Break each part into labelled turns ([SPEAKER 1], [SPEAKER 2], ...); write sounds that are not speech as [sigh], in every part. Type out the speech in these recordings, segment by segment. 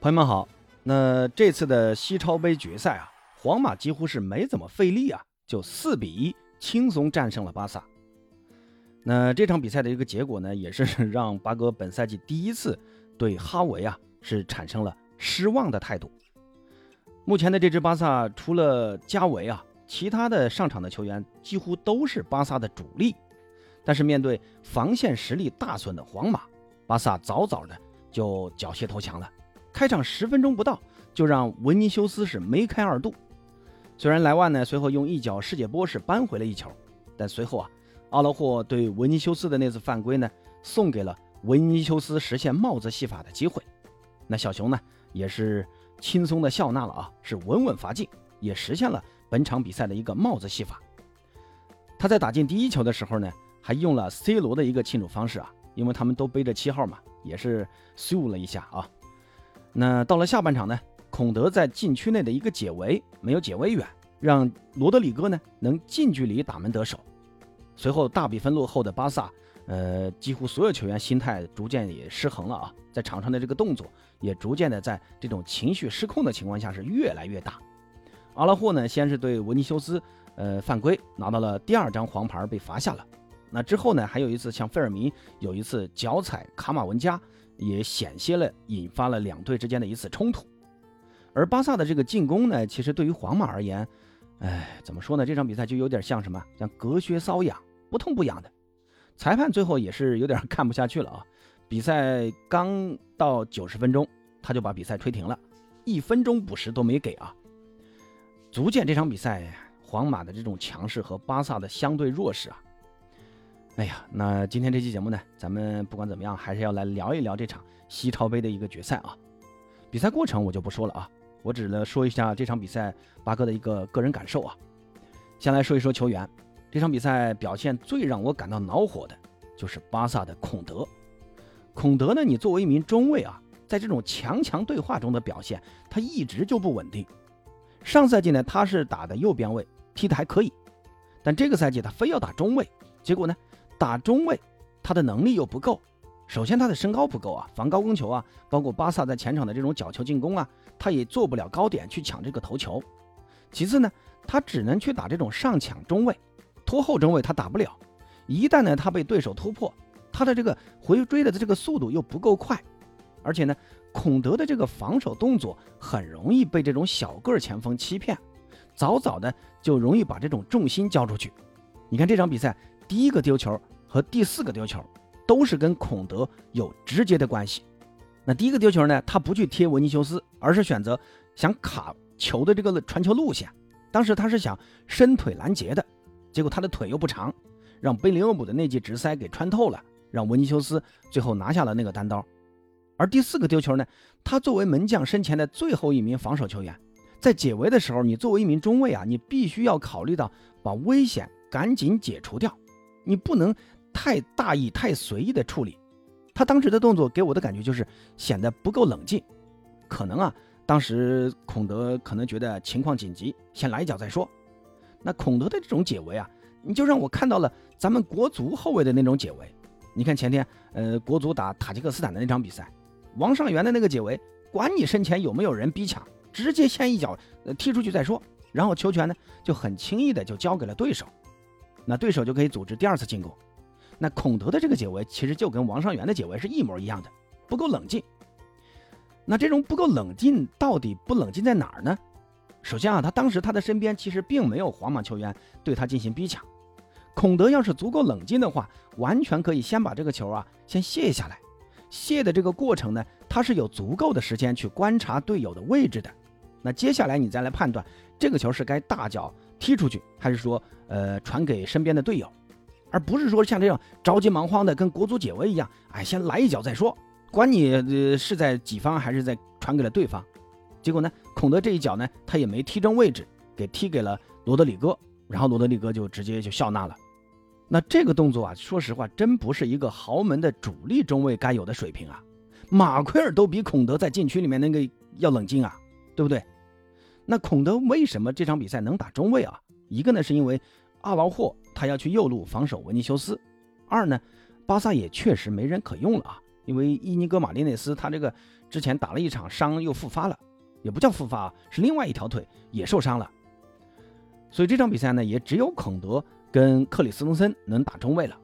[SPEAKER 1] 朋友们好，那这次的西超杯决赛啊，皇马几乎是没怎么费力啊，就四比一轻松战胜了巴萨。那这场比赛的一个结果呢，也是让巴哥本赛季第一次对哈维啊是产生了失望的态度。目前的这支巴萨除了加维啊，其他的上场的球员几乎都是巴萨的主力，但是面对防线实力大损的皇马，巴萨早早的就缴械投降了。开场十分钟不到，就让文尼修斯是梅开二度。虽然莱万呢随后用一脚世界波是扳回了一球，但随后啊，奥劳霍对文尼修斯的那次犯规呢，送给了文尼修斯实现帽子戏法的机会。那小熊呢也是轻松的笑纳了啊，是稳稳罚进，也实现了本场比赛的一个帽子戏法。他在打进第一球的时候呢，还用了 C 罗的一个庆祝方式啊，因为他们都背着七号嘛，也是咻了一下啊。那到了下半场呢，孔德在禁区内的一个解围没有解围远，让罗德里戈呢能近距离打门得手。随后大比分落后的巴萨，呃，几乎所有球员心态逐渐也失衡了啊，在场上的这个动作也逐渐的在这种情绪失控的情况下是越来越大。阿拉霍呢先是对维尼修斯呃犯规拿到了第二张黄牌被罚下了，那之后呢还有一次像费尔明有一次脚踩卡马文加。也险些了，引发了两队之间的一次冲突。而巴萨的这个进攻呢，其实对于皇马而言，哎，怎么说呢？这场比赛就有点像什么？像隔靴搔痒，不痛不痒的。裁判最后也是有点 [laughs] 看不下去了啊！比赛刚到九十分钟，他就把比赛吹停了，一分钟补时都没给啊！足见这场比赛皇马的这种强势和巴萨的相对弱势啊！哎呀，那今天这期节目呢，咱们不管怎么样，还是要来聊一聊这场西超杯的一个决赛啊。比赛过程我就不说了啊，我只能说一下这场比赛八哥的一个个人感受啊。先来说一说球员，这场比赛表现最让我感到恼火的就是巴萨的孔德。孔德呢，你作为一名中卫啊，在这种强强对话中的表现，他一直就不稳定。上赛季呢，他是打的右边位，踢的还可以，但这个赛季他非要打中卫，结果呢？打中卫，他的能力又不够。首先，他的身高不够啊，防高攻球啊，包括巴萨在前场的这种角球进攻啊，他也做不了高点去抢这个头球。其次呢，他只能去打这种上抢中卫，拖后中卫他打不了。一旦呢他被对手突破，他的这个回追的这个速度又不够快，而且呢，孔德的这个防守动作很容易被这种小个前锋欺骗，早早的就容易把这种重心交出去。你看这场比赛。第一个丢球和第四个丢球，都是跟孔德有直接的关系。那第一个丢球呢，他不去贴维尼修斯，而是选择想卡球的这个传球路线。当时他是想伸腿拦截的，结果他的腿又不长，让贝林厄姆的那记直塞给穿透了，让维尼修斯最后拿下了那个单刀。而第四个丢球呢，他作为门将身前的最后一名防守球员，在解围的时候，你作为一名中卫啊，你必须要考虑到把危险赶紧解除掉。你不能太大意、太随意的处理。他当时的动作给我的感觉就是显得不够冷静。可能啊，当时孔德可能觉得情况紧急，先来一脚再说。那孔德的这种解围啊，你就让我看到了咱们国足后卫的那种解围。你看前天呃国足打塔吉克斯坦的那场比赛，王上元的那个解围，管你身前有没有人逼抢，直接先一脚踢出去再说，然后球权呢就很轻易的就交给了对手。那对手就可以组织第二次进攻。那孔德的这个解围其实就跟王上元的解围是一模一样的，不够冷静。那这种不够冷静到底不冷静在哪儿呢？首先啊，他当时他的身边其实并没有皇马球员对他进行逼抢。孔德要是足够冷静的话，完全可以先把这个球啊先卸下来。卸的这个过程呢，他是有足够的时间去观察队友的位置的。那接下来你再来判断这个球是该大脚。踢出去，还是说，呃，传给身边的队友，而不是说像这样着急忙慌的跟国足解围一样，哎，先来一脚再说，管你呃是在己方还是在传给了对方。结果呢，孔德这一脚呢，他也没踢正位置，给踢给了罗德里戈，然后罗德里戈就直接就笑纳了。那这个动作啊，说实话，真不是一个豪门的主力中卫该有的水平啊。马奎尔都比孔德在禁区里面那个要冷静啊，对不对？那孔德为什么这场比赛能打中卫啊？一个呢是因为阿劳霍他要去右路防守维尼修斯，二呢巴萨也确实没人可用了啊。因为伊尼戈马利内斯他这个之前打了一场伤又复发了，也不叫复发啊，是另外一条腿也受伤了。所以这场比赛呢，也只有孔德跟克里斯滕森能打中卫了。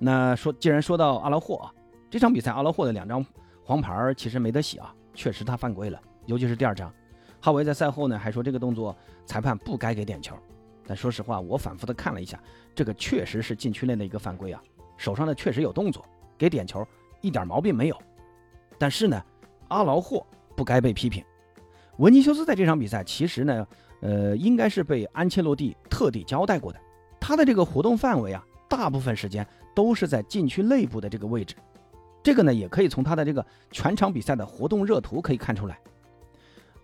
[SPEAKER 1] 那说，既然说到阿拉霍啊，这场比赛阿拉霍的两张黄牌其实没得洗啊，确实他犯规了，尤其是第二张。哈维在赛后呢还说这个动作裁判不该给点球。但说实话，我反复的看了一下，这个确实是禁区内的一个犯规啊，手上呢确实有动作，给点球一点毛病没有。但是呢，阿劳霍不该被批评。文尼修斯在这场比赛其实呢。呃，应该是被安切洛蒂特地交代过的。他的这个活动范围啊，大部分时间都是在禁区内部的这个位置。这个呢，也可以从他的这个全场比赛的活动热图可以看出来。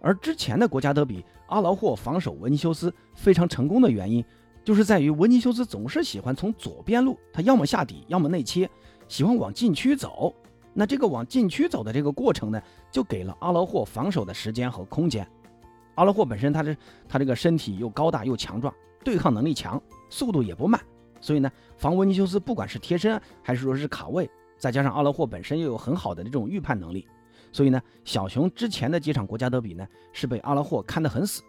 [SPEAKER 1] 而之前的国家德比，阿劳霍防守维尼修斯非常成功的原因，就是在于维尼修斯总是喜欢从左边路，他要么下底，要么内切，喜欢往禁区走。那这个往禁区走的这个过程呢，就给了阿劳霍防守的时间和空间。阿劳霍本身，他这他这个身体又高大又强壮，对抗能力强，速度也不慢，所以呢，防维尼修斯不管是贴身还是说是卡位，再加上阿劳霍本身又有很好的这种预判能力，所以呢，小熊之前的几场国家德比呢是被阿拉霍看得很死，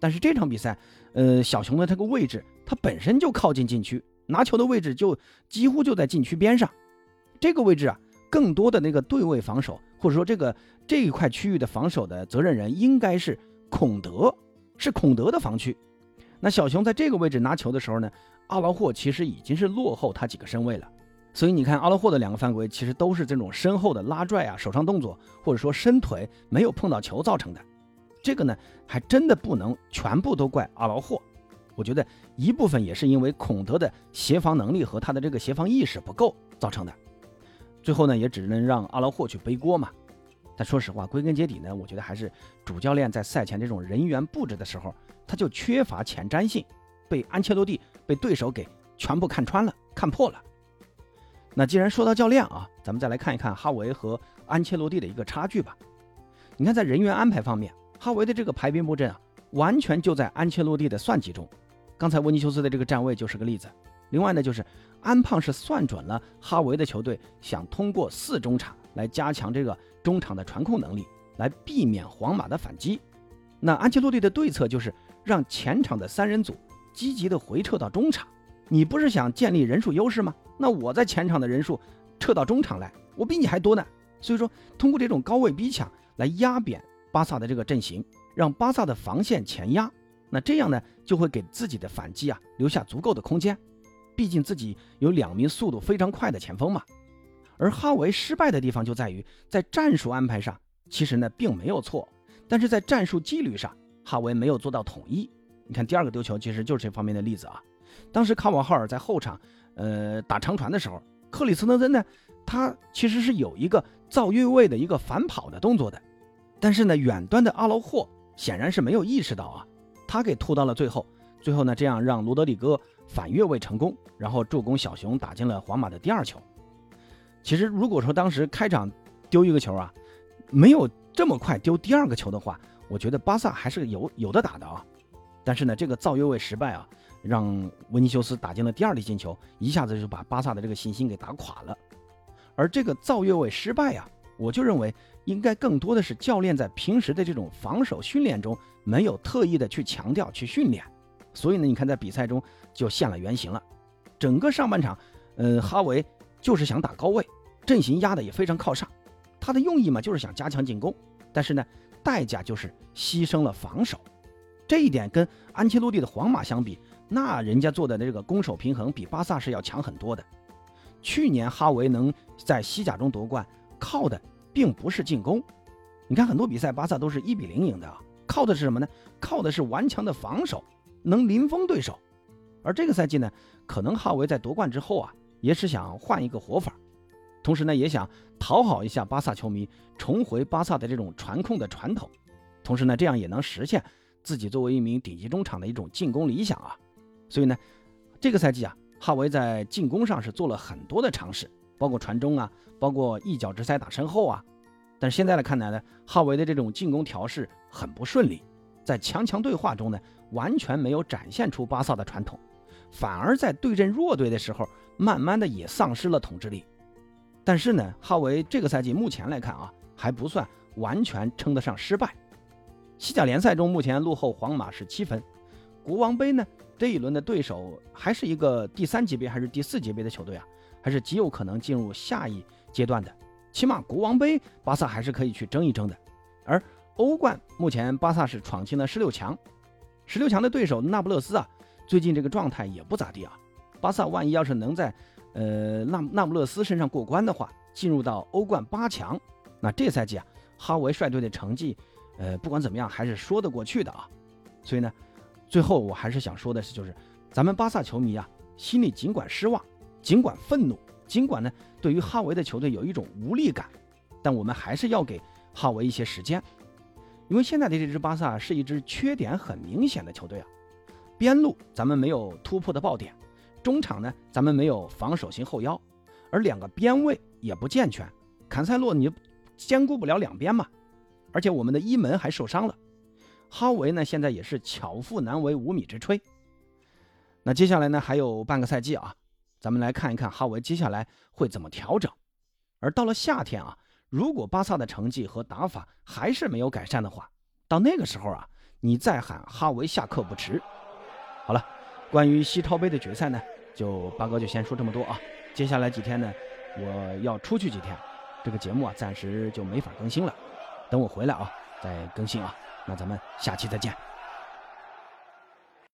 [SPEAKER 1] 但是这场比赛，呃，小熊的这个位置，他本身就靠近禁区，拿球的位置就几乎就在禁区边上，这个位置啊，更多的那个对位防守，或者说这个这一块区域的防守的责任人应该是。孔德是孔德的防区，那小熊在这个位置拿球的时候呢，阿劳霍其实已经是落后他几个身位了。所以你看阿劳霍的两个犯规，其实都是这种身后的拉拽啊、手上动作，或者说伸腿没有碰到球造成的。这个呢，还真的不能全部都怪阿劳霍，我觉得一部分也是因为孔德的协防能力和他的这个协防意识不够造成的。最后呢，也只能让阿劳霍去背锅嘛。但说实话，归根结底呢，我觉得还是主教练在赛前这种人员布置的时候，他就缺乏前瞻性，被安切洛蒂被对手给全部看穿了、看破了。那既然说到教练啊，咱们再来看一看哈维和安切洛蒂的一个差距吧。你看，在人员安排方面，哈维的这个排兵布阵啊，完全就在安切洛蒂的算计中。刚才温尼修斯的这个站位就是个例子。另外呢，就是安胖是算准了哈维的球队想通过四中场来加强这个。中场的传控能力来避免皇马的反击，那安切洛蒂的对策就是让前场的三人组积极的回撤到中场。你不是想建立人数优势吗？那我在前场的人数撤到中场来，我比你还多呢。所以说，通过这种高位逼抢来压扁巴萨的这个阵型，让巴萨的防线前压，那这样呢就会给自己的反击啊留下足够的空间。毕竟自己有两名速度非常快的前锋嘛。而哈维失败的地方就在于，在战术安排上，其实呢并没有错，但是在战术纪律上，哈维没有做到统一。你看第二个丢球，其实就是这方面的例子啊。当时卡瓦哈尔在后场，呃打长传的时候，克里斯滕森呢，他其实是有一个造越位的一个反跑的动作的，但是呢远端的阿劳霍显然是没有意识到啊，他给拖到了最后，最后呢这样让罗德里戈反越位成功，然后助攻小熊打进了皇马的第二球。其实，如果说当时开场丢一个球啊，没有这么快丢第二个球的话，我觉得巴萨还是有有的打的啊。但是呢，这个造越位失败啊，让维尼修斯打进了第二粒进球，一下子就把巴萨的这个信心给打垮了。而这个造越位失败啊，我就认为应该更多的是教练在平时的这种防守训练中没有特意的去强调去训练，所以呢，你看在比赛中就现了原形了。整个上半场，呃，哈维就是想打高位。阵型压的也非常靠上，他的用意嘛就是想加强进攻，但是呢，代价就是牺牲了防守。这一点跟安切洛蒂的皇马相比，那人家做的这个攻守平衡比巴萨是要强很多的。去年哈维能在西甲中夺冠，靠的并不是进攻。你看很多比赛，巴萨都是一比零赢的啊，靠的是什么呢？靠的是顽强的防守，能零封对手。而这个赛季呢，可能哈维在夺冠之后啊，也是想换一个活法。同时呢，也想讨好一下巴萨球迷，重回巴萨的这种传控的传统。同时呢，这样也能实现自己作为一名顶级中场的一种进攻理想啊。所以呢，这个赛季啊，哈维在进攻上是做了很多的尝试，包括传中啊，包括一脚直塞打身后啊。但是现在来看来呢，哈维的这种进攻调试很不顺利，在强强对话中呢，完全没有展现出巴萨的传统，反而在对阵弱队的时候，慢慢的也丧失了统治力。但是呢，哈维这个赛季目前来看啊，还不算完全称得上失败。西甲联赛中目前落后皇马是七分，国王杯呢这一轮的对手还是一个第三级别还是第四级别的球队啊，还是极有可能进入下一阶段的。起码国王杯巴萨还是可以去争一争的。而欧冠目前巴萨是闯进了十六强，十六强的对手那不勒斯啊，最近这个状态也不咋地啊。巴萨万一要是能在呃那那不勒斯身上过关的话，进入到欧冠八强，那这赛季啊哈维率队的成绩。呃，不管怎么样，还是说得过去的啊。所以呢，最后我还是想说的是，就是咱们巴萨球迷啊，心里尽管失望，尽管愤怒，尽管呢对于哈维的球队有一种无力感，但我们还是要给哈维一些时间，因为现在的这支巴萨是一支缺点很明显的球队啊。边路咱们没有突破的爆点，中场呢咱们没有防守型后腰，而两个边位也不健全，坎塞洛你兼顾不了两边嘛。而且我们的一门还受伤了，哈维呢现在也是巧妇难为无米之炊。那接下来呢还有半个赛季啊，咱们来看一看哈维接下来会怎么调整。而到了夏天啊，如果巴萨的成绩和打法还是没有改善的话，到那个时候啊，你再喊哈维下课不迟。好了，关于西超杯的决赛呢，就八哥就先说这么多啊。接下来几天呢，我要出去几天，这个节目啊暂时就没法更新了。等我回来啊，再更新啊。那咱们下期再见。